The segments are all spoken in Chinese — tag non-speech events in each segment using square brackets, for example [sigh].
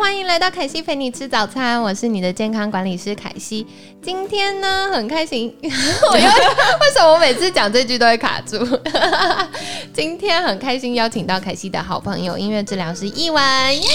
欢迎来到凯西陪你吃早餐，我是你的健康管理师凯西。今天呢，很开心，[laughs] 我又为什么我每次讲这句都会卡住？[laughs] 今天很开心邀请到凯西的好朋友，音乐治疗师一文，耶！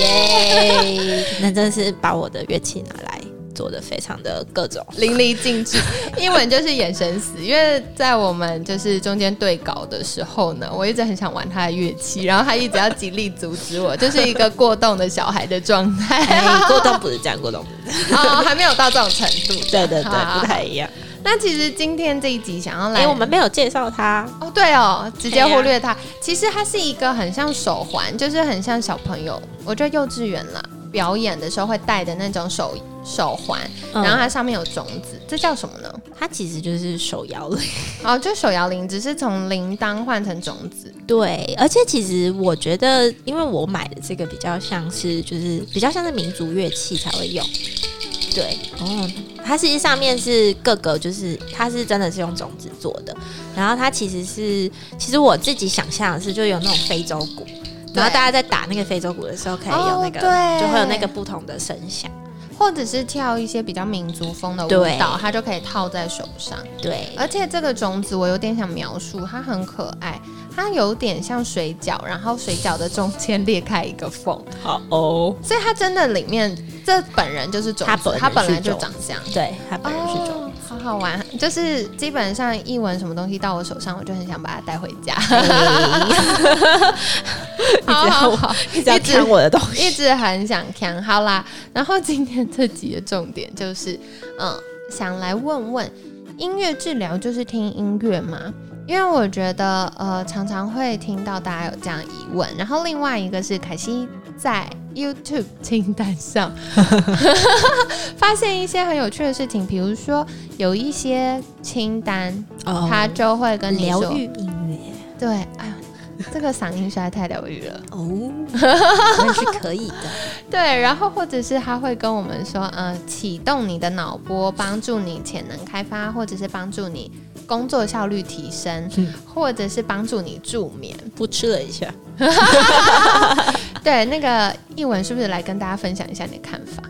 耶！那真是把我的乐器拿来做的非常的各种。淋漓尽致，[laughs] 英文就是眼神死，因为在我们就是中间对稿的时候呢，我一直很想玩他的乐器，然后他一直要极力阻止我，就是一个过动的小孩的状态。哎，过动不是这样，过动不是 [laughs] 还没有到这种程度。对对对，不太一样。那其实今天这一集想要来，哎，我们没有介绍他。哦，对哦，直接忽略它。其实他是一个很像手环，就是很像小朋友，我觉得幼稚园啦表演的时候会戴的那种手手环，嗯然后它上面有种子，这叫什么呢？它其实就是手摇铃。[laughs] 哦，就手摇铃，只是从铃铛换成种子。对，而且其实我觉得，因为我买的这个比较像是，就是比较像是民族乐器才会用。对，哦，它实际上面是各个，就是它是真的是用种子做的，然后它其实是，其实我自己想象的是，就有那种非洲鼓，然后大家在打那个非洲鼓的时候，可以有那个，哦对。就会有那个不同的声响。或者是跳一些比较民族风的舞蹈，它就可以套在手上。对，而且这个种子我有点想描述，它很可爱，它有点像水饺，然后水饺的中间裂开一个缝，好哦，所以它真的里面这本人就是种子，它本它本来就长这样。对，它本人是种。哦，好好玩，就是基本上一闻什么东西到我手上，我就很想把它带回家。[laughs] 好好好，一直要看我的东西。一直很想看。好啦，然后今天这集的重点就是，嗯，想来问问，音乐治疗就是听音乐吗？因为我觉得，呃，常常会听到大家有这样疑问。然后另外一个是凯西在 YouTube 清单上 [laughs] 发现一些很有趣的事情，比如说有一些清单，哦它就会跟你说，疗愈音乐对，哎呦，这个嗓音实在太疗愈了。哦，[laughs] 那是可以的。对，然后或者是他会跟我们说，呃，启动你的脑波，帮助你潜能开发，或者是帮助你工作效率提升，嗯或者是帮助你助眠。不吃了一下，[laughs] 对，那个译文是不是来跟大家分享一下你的看法？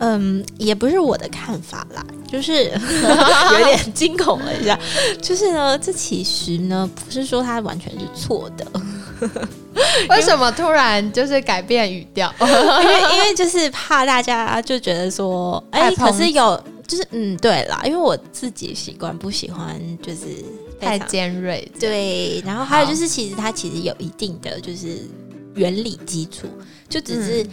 嗯，也不是我的看法啦，就是 [laughs] 有点惊恐了一下。就是呢，这其实呢不是说它完全是错的，[laughs] 为什么突然就是改变语调？因为因为就是怕大家就觉得说，哎、可是有就是嗯，对啦，因为我自己习惯不喜欢就是太尖锐，对，然后还有就是，其实它其实有一定的就是原理基础，就只嗯是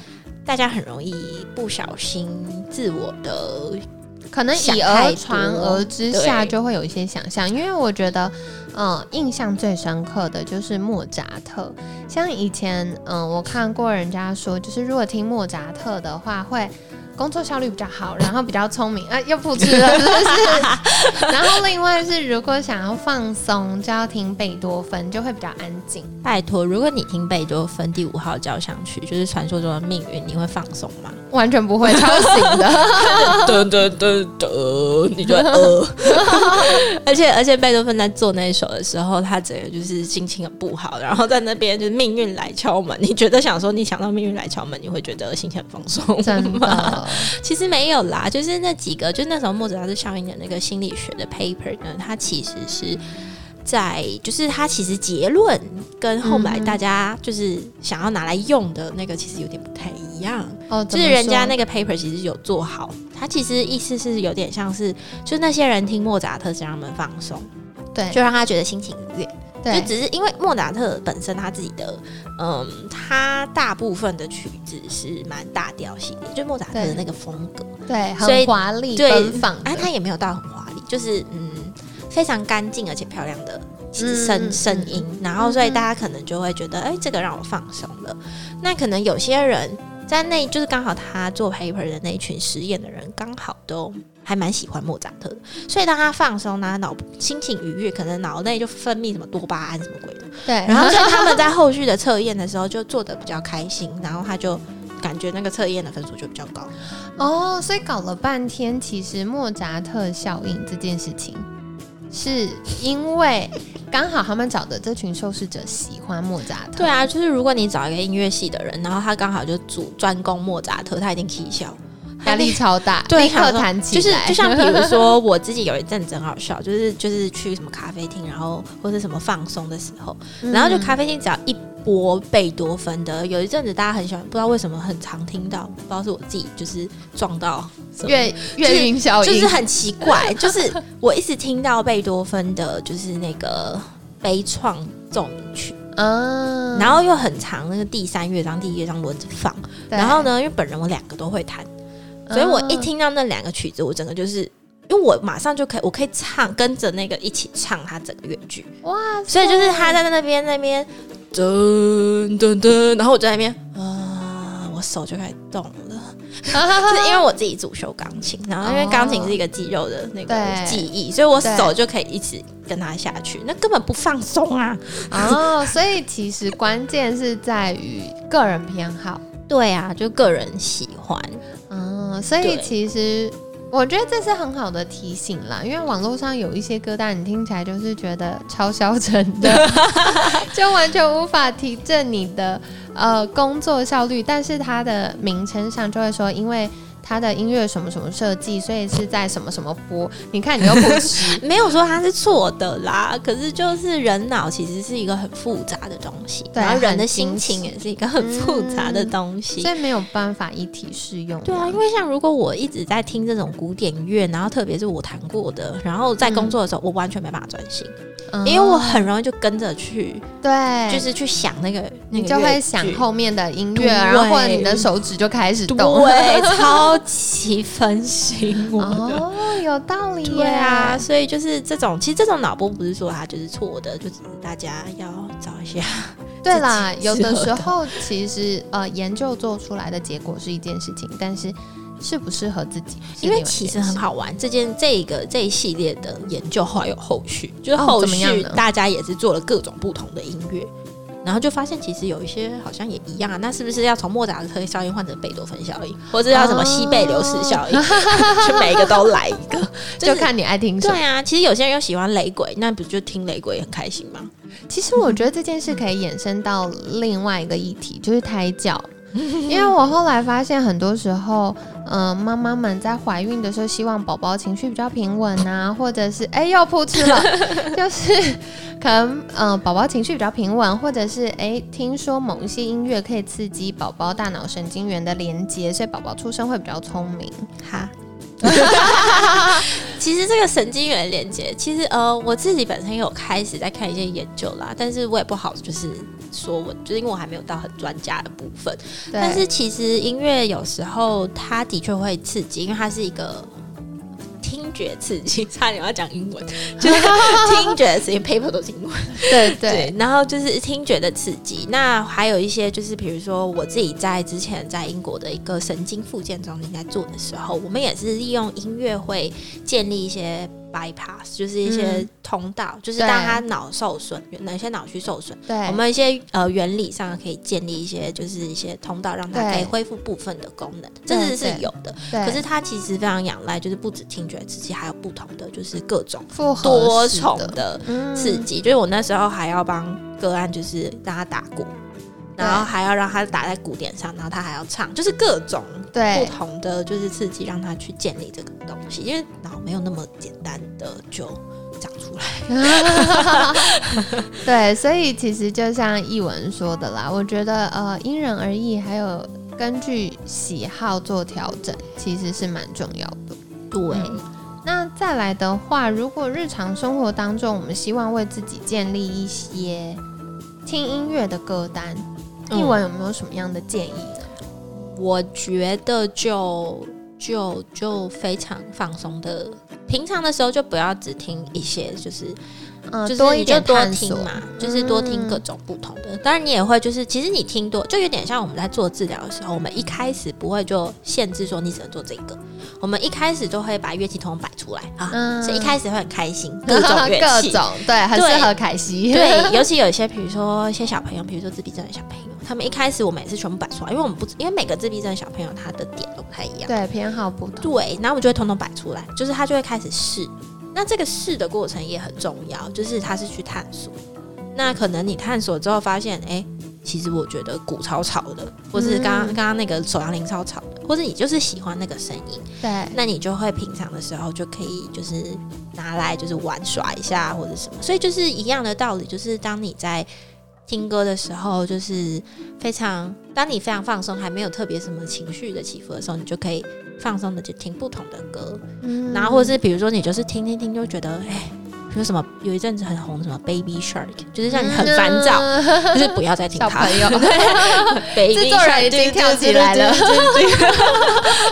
大家很容易不小心自我的可能以讹传讹之下，就会有一些想象。因为我觉得，嗯、印象最深刻的就是莫扎特。像以前，嗯、我看过人家说，就是如果听莫扎特的话，会工作效率比较好，然后比较聪明。啊，又不吃了，[laughs] 是不是？然后另外是，如果想要放松，就要听贝多芬，就会比较安静。拜托，如果你听贝多芬第五号交响曲，就是传说中的命运，你会放松吗？完全不会 [laughs] 超醒的，[laughs] 噔噔噔噔，你就会呃。[laughs] 而且而且，贝多芬在做那一首的时候，他整个就是心情很不好，然后在那边就是命运来敲门。你觉得想说，你想到命运来敲门，你会觉得心情很放松？真吗？的。其实没有啦，就是那几个，就那时候莫扎特效应的那个心理学的 paper 呢，它其实是在，就是他其实结论跟后来大家就是想要拿来用的那个其实有点不太一样。哦，就是人家那个个 paper 其实有做好，他其实意思是有点像是，就那些人听莫扎特是让他们放松，对就让他觉得心情愉悦。就只是因为莫扎特本身他自己的，嗯，他大部分的曲子是蛮大调系列，就莫扎特的那个风格，对，所以很华丽对奔放哎，啊，他也没有到很华丽，就是嗯非常干净而且漂亮的声、嗯声音，然后所以大家可能就会觉得，哎、这个让我放松了。那可能有些人在那，就是刚好他做 paper 的那一群实验的人，刚好都还蛮喜欢莫扎特的，所以当他放松他，脑心情愉悦，可能脑内就分泌什么多巴胺什么鬼的。对，然后所以他们在后续的测验的时候就做的比较开心，然后他就感觉那个测验的分数就比较高。哦，所以搞了半天，其实莫扎特效应这件事情，是因为刚好他们找的这群受试者喜欢莫扎特。对啊，就是如果你找一个音乐系的人，然后他刚好就主专攻莫扎特，他一定可以笑。压力超大，[laughs] 对立刻弹起就是就像比如说我自己有一阵子很好笑，[laughs] 就是就是去什么咖啡厅，然后或者什么放松的时候，嗯然后就咖啡厅只要一播贝多芬的，有一阵子大家很喜欢，不知道为什么很常听到，不知道是我自己就是撞到什么月月晕效应，就是很奇怪，[laughs] 就是我一直听到贝多芬的，就是那个悲怆奏鸣曲，嗯，然后又很长，那个第三乐章、第一乐章轮着放。然后呢，因为本人我两个都会弹，所以我一听到那两个曲子，我整个就是。因为我马上就可以，我可以唱，跟着那个一起唱他整个乐句，哇，所以就是他在那边那边噔噔噔，然后我就在那边啊，我手就开始动了。是 [laughs] 因为我自己主修钢琴，然后因为钢琴是一个肌肉的那个对记忆，所以我手就可以一直跟它下去，那根本不放松啊。[laughs] 哦，所以其实关键是在于个人偏好。对啊，就个人喜欢。嗯，所以其实我觉得这是很好的提醒啦，因为网络上有一些歌单，你听起来就是觉得超消沉的，[laughs] 就完全无法提振你的呃工作效率。但是它的名称上就会说，因为它的音乐什么什么设计，所以是在什么什么播。你看你又不吃，[laughs] 没有说它是错的啦，可是就是人脑其实是一个很复杂的东西，然后人的心情也是一个很复杂的东西。所以没有办法一体适用。对啊，因为像如果我一直在听这种古典乐，然后特别是我弹过的，然后在工作的时候，我完全没办法专心，嗯因为我很容易就跟着去，对，就是去想那个，你就会想后面的音乐，对然后或者你的手指就开始动。对，超级分心我。哦，有道理耶。对啊，所以就是这种，其实这种脑波不是说它就是错的，就只是大家要找一下。[laughs] 对啦，有的时候其实呃研究做出来的结果是一件事情，但是适不适合自己因为其实很好玩，这件这个这一系列的研究还有后续，就是哦后续大家也是做了各种不同的音乐。然后就发现，其实有一些好像也一样啊。那是不是要从莫扎特效应换成贝多芬效应，或者要什么西贝流士效应，[laughs] 就每一个都来一个？[laughs] 就是看你爱听什么。对啊，其实有些人又喜欢雷鬼，那不就听雷鬼也很开心吗？其实我觉得这件事可以衍生到另外一个议题，就是胎教。[laughs] 因为我后来发现，很多时候，嗯、妈妈们在怀孕的时候，希望宝宝情绪比较平稳啊，或者是哎又扑哧了，[laughs] 就是可能呃宝宝情绪比较平稳，或者是哎听说某一些音乐可以刺激宝宝大脑神经元的连接，所以宝宝出生会比较聪明。哈。[laughs] 其实这个神经元连接，其实呃，我自己本身有开始在看一些研究啦，但是我也不好就是说我，就是因为我还没有到很专家的部分。但是其实音乐有时候它的确会刺激，因为它是一个听觉刺激，[laughs] 差点要讲英文，[laughs] 就是听觉的刺激，paper 都是英文。[laughs] 对对对，然后就是听觉的刺激。那还有一些就是，比如说我自己在之前在英国的一个神经复健中心在做的时候，我们也是利用音乐会建立一些 bypass，就是一些嗯。通道，就是对。当他脑受损，哪些脑区受损，对，我们一些呃原理上可以建立一些就是一些通道，让他可以恢复部分的功能，这是是有的。对。可是它其实非常仰赖，就是不止听觉刺激，还有不同的就是各种多重的嗯。刺激。就是我那时候还要帮个案，就是让他打鼓，然后还要让他打在鼓点上，然后他还要唱，就是各种不同的就是刺激，让他去建立这个东西。因为脑没有那么简单的就长出来。[laughs] [laughs] 对，所以其实就像译文说的啦，我觉得呃因人而异，还有根据喜好做调整，其实是蛮重要的。对，嗯那再来的话，如果日常生活当中，我们希望为自己建立一些听音乐的歌单，嗯译文有没有什么样的建议呢？我觉得就就就非常放松的平常的时候就不要只听一些，就是嗯，就是多一点你就多，听嘛，就是多听各种不同的。当然，你也会就是，其实你听多，就有点像我们在做治疗的时候，我们一开始不会就限制说你只能做这个，我们一开始就会把乐器通通摆出来啊，嗯所以一开始会很开心，各种乐器 [laughs] 各器。种对，很适合凯西。对，尤其有一些，比如说一些小朋友，比如说自闭症的小朋友，他们一开始我们也是全部摆出来，因为我们不，因为每个自闭症小朋友他的点都不太一样。对，偏好不同。对，然后我们就会统统摆出来，就是他就会开始试。那这个试的过程也很重要，就是他是去探索。那可能你探索之后发现，哎、其实我觉得鼓超吵的，或是刚刚嗯刚刚那个手摇铃超吵的，或者你就是喜欢那个声音，对，那你就会平常的时候就可以就是拿来就是玩耍一下或者什么。所以就是一样的道理，就是当你在听歌的时候，就是非常当你非常放松，还没有特别什么情绪的起伏的时候，你就可以放松的去听不同的歌。嗯然后或者是比如说你就是听听听就觉得哎。比如什么有一阵子很红什么 Baby Shark，就是让你很烦躁，嗯就是不要再听它。小朋友，[laughs] Baby 制作人 Shark，已经跳起来了对对对对对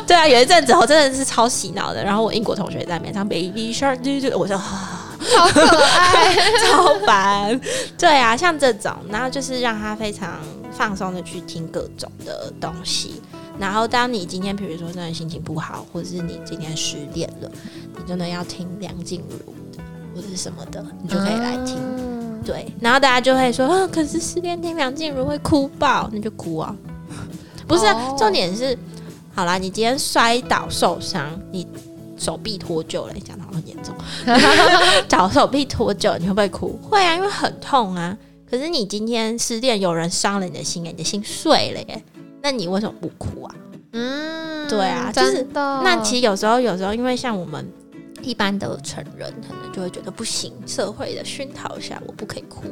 对啊，有一阵子我真的是超洗脑的。然后我英国同学在那边唱 Baby Shark，对对对，我就啊好可爱。[laughs] 超烦。对啊，像这种，然后就是让他非常放松的去听各种的东西。然后，当你今天比如说真的心情不好，或者是你今天失恋了，你真的要听梁静茹的或者是什么的，你就可以来听。嗯对，然后大家就会说，啊，可是失恋听梁静茹会哭爆，那就哭啊。不是、啊哦重点是，好啦，你今天摔倒受伤，你手臂脱臼了，你讲的好很严重，[laughs] 脚手臂脱臼，你会不会哭？会啊，因为很痛啊。可是你今天失恋，有人伤了你的心，哎，你的心碎了耶，那你为什么不哭啊？嗯对啊就是。那其实有时候，有时候因为像我们一般的成人，可能就会觉得不行，社会的熏陶下，我不可以哭，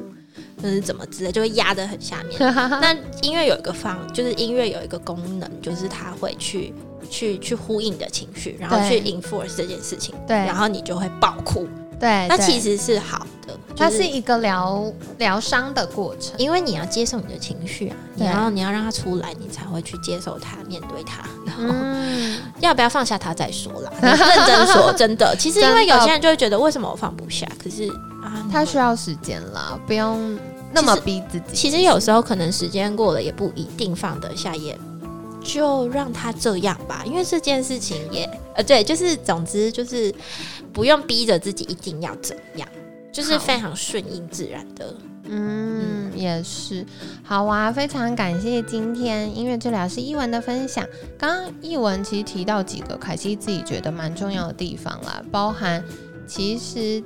就是怎么之类，就会压得很下面。[laughs] 那音乐有一个方，就是音乐有一个功能，就是它会去去去呼应你的情绪，然后去对 enforce 这件事情，对然后你就会爆哭。对，那其实是好的，它就是一个疗疗伤的过程。因为你要接受你的情绪啊，你对要你要让它出来，你才会去接受它，面对它，然后嗯，要不要放下它再说啦。[laughs] 认真说，真的，其实因为有些人就会觉得为什么我放不下，可是啊，它需要时间啦，不用那么逼自己。其实有时候可能时间过了也不一定放得下，也就让他这样吧。因为这件事情也呃对，就是总之就是不用逼着自己一定要怎样，就是非常顺应自然的。嗯，也是。好啊，非常感谢今天音乐治疗师一文的分享。刚刚一文其实提到几个凯西自己觉得蛮重要的地方啦，包含其实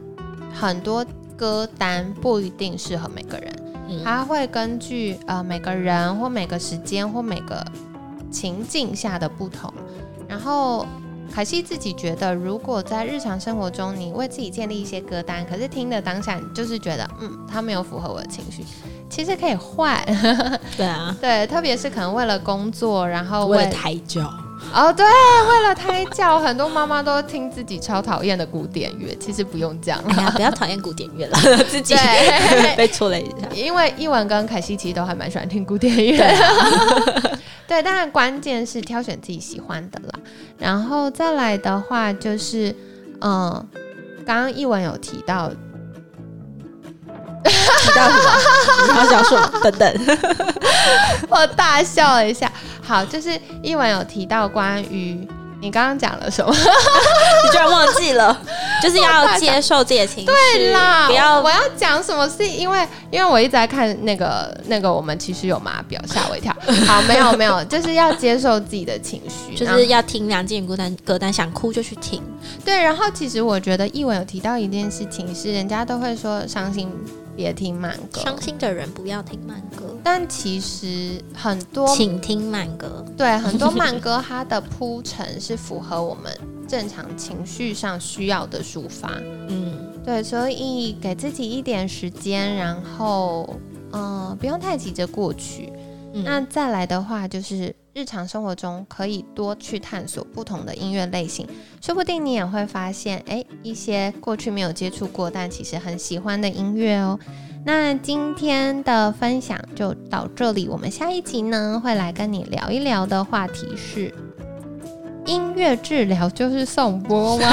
很多歌单不一定适合每个人，嗯它会根据呃每个人或每个时间或每个情境下的不同，然后。凯西自己觉得，如果在日常生活中，你为自己建立一些歌单，可是听的当下，你就是觉得，嗯，它没有符合我的情绪，其实可以换。[laughs] 对啊，对，特别是可能为了工作，然后为为了胎教，哦，对，为了胎教，[laughs] 很多妈妈都听自己超讨厌的古典乐，其实不用这样哎呀，不要讨厌古典乐了，[laughs] 自己对被戳了一下。因为一文跟凯西其实都还蛮喜欢听古典乐。啊对，当然关键是挑选自己喜欢的啦。然后再来的话就是，嗯，刚刚一文有提到，提到什么？你要讲什么？等等。[laughs] 我大笑了一下。好，就是一文有提到关于你刚刚讲了什么？[laughs] 你居然忘记了，[laughs] 就是要接受自己的情绪，对啦，不要我要讲什么？是因为因为我一直在看那个那个，我们其实有码表，吓我一跳。[laughs] 好，没有没有，就是要接受自己的情绪，就是要听梁静茹歌单，歌单想哭就去听。对。然后其实我觉得译文有提到一件事情是，人家都会说伤心别听慢歌，伤心的人不要听慢歌，但其实很多请听慢歌。对很多慢歌，它的铺陈是符合我们正常情绪上需要的抒发。嗯，对，所以给自己一点时间，然后嗯、呃不用太急着过去。嗯那再来的话，就是日常生活中可以多去探索不同的音乐类型，说不定你也会发现，哎，一些过去没有接触过，但其实很喜欢的音乐哦。那今天的分享就到这里，我们下一集呢会来跟你聊一聊的话题是音乐治疗就是颂钵吗？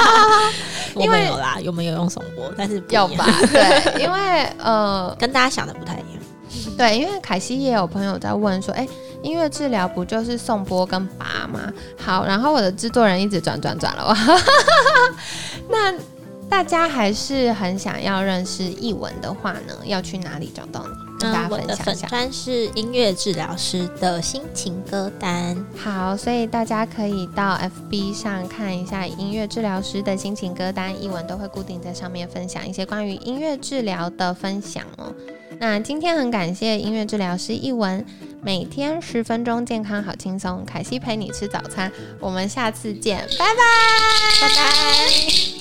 [laughs] 我没有啦，有没有用颂钵？但是要吧？对，因为呃，[laughs] 跟大家想的不太一样。对，因为凯西也有朋友在问说，哎，音乐治疗不就是颂钵跟拔吗？好，然后我的制作人一直转转转了，[laughs] 那大家还是很想要认识译文的话呢，要去哪里找到你？跟大家分享一下。专是音乐治疗师的心情歌单。好，所以大家可以到 FB 上看一下音乐治疗师的心情歌单，译文都会固定在上面分享一些关于音乐治疗的分享哦。那今天很感谢音乐治疗师一文，每天十分钟健康好轻松，凯西陪你吃早餐，我们下次见，拜拜，拜拜。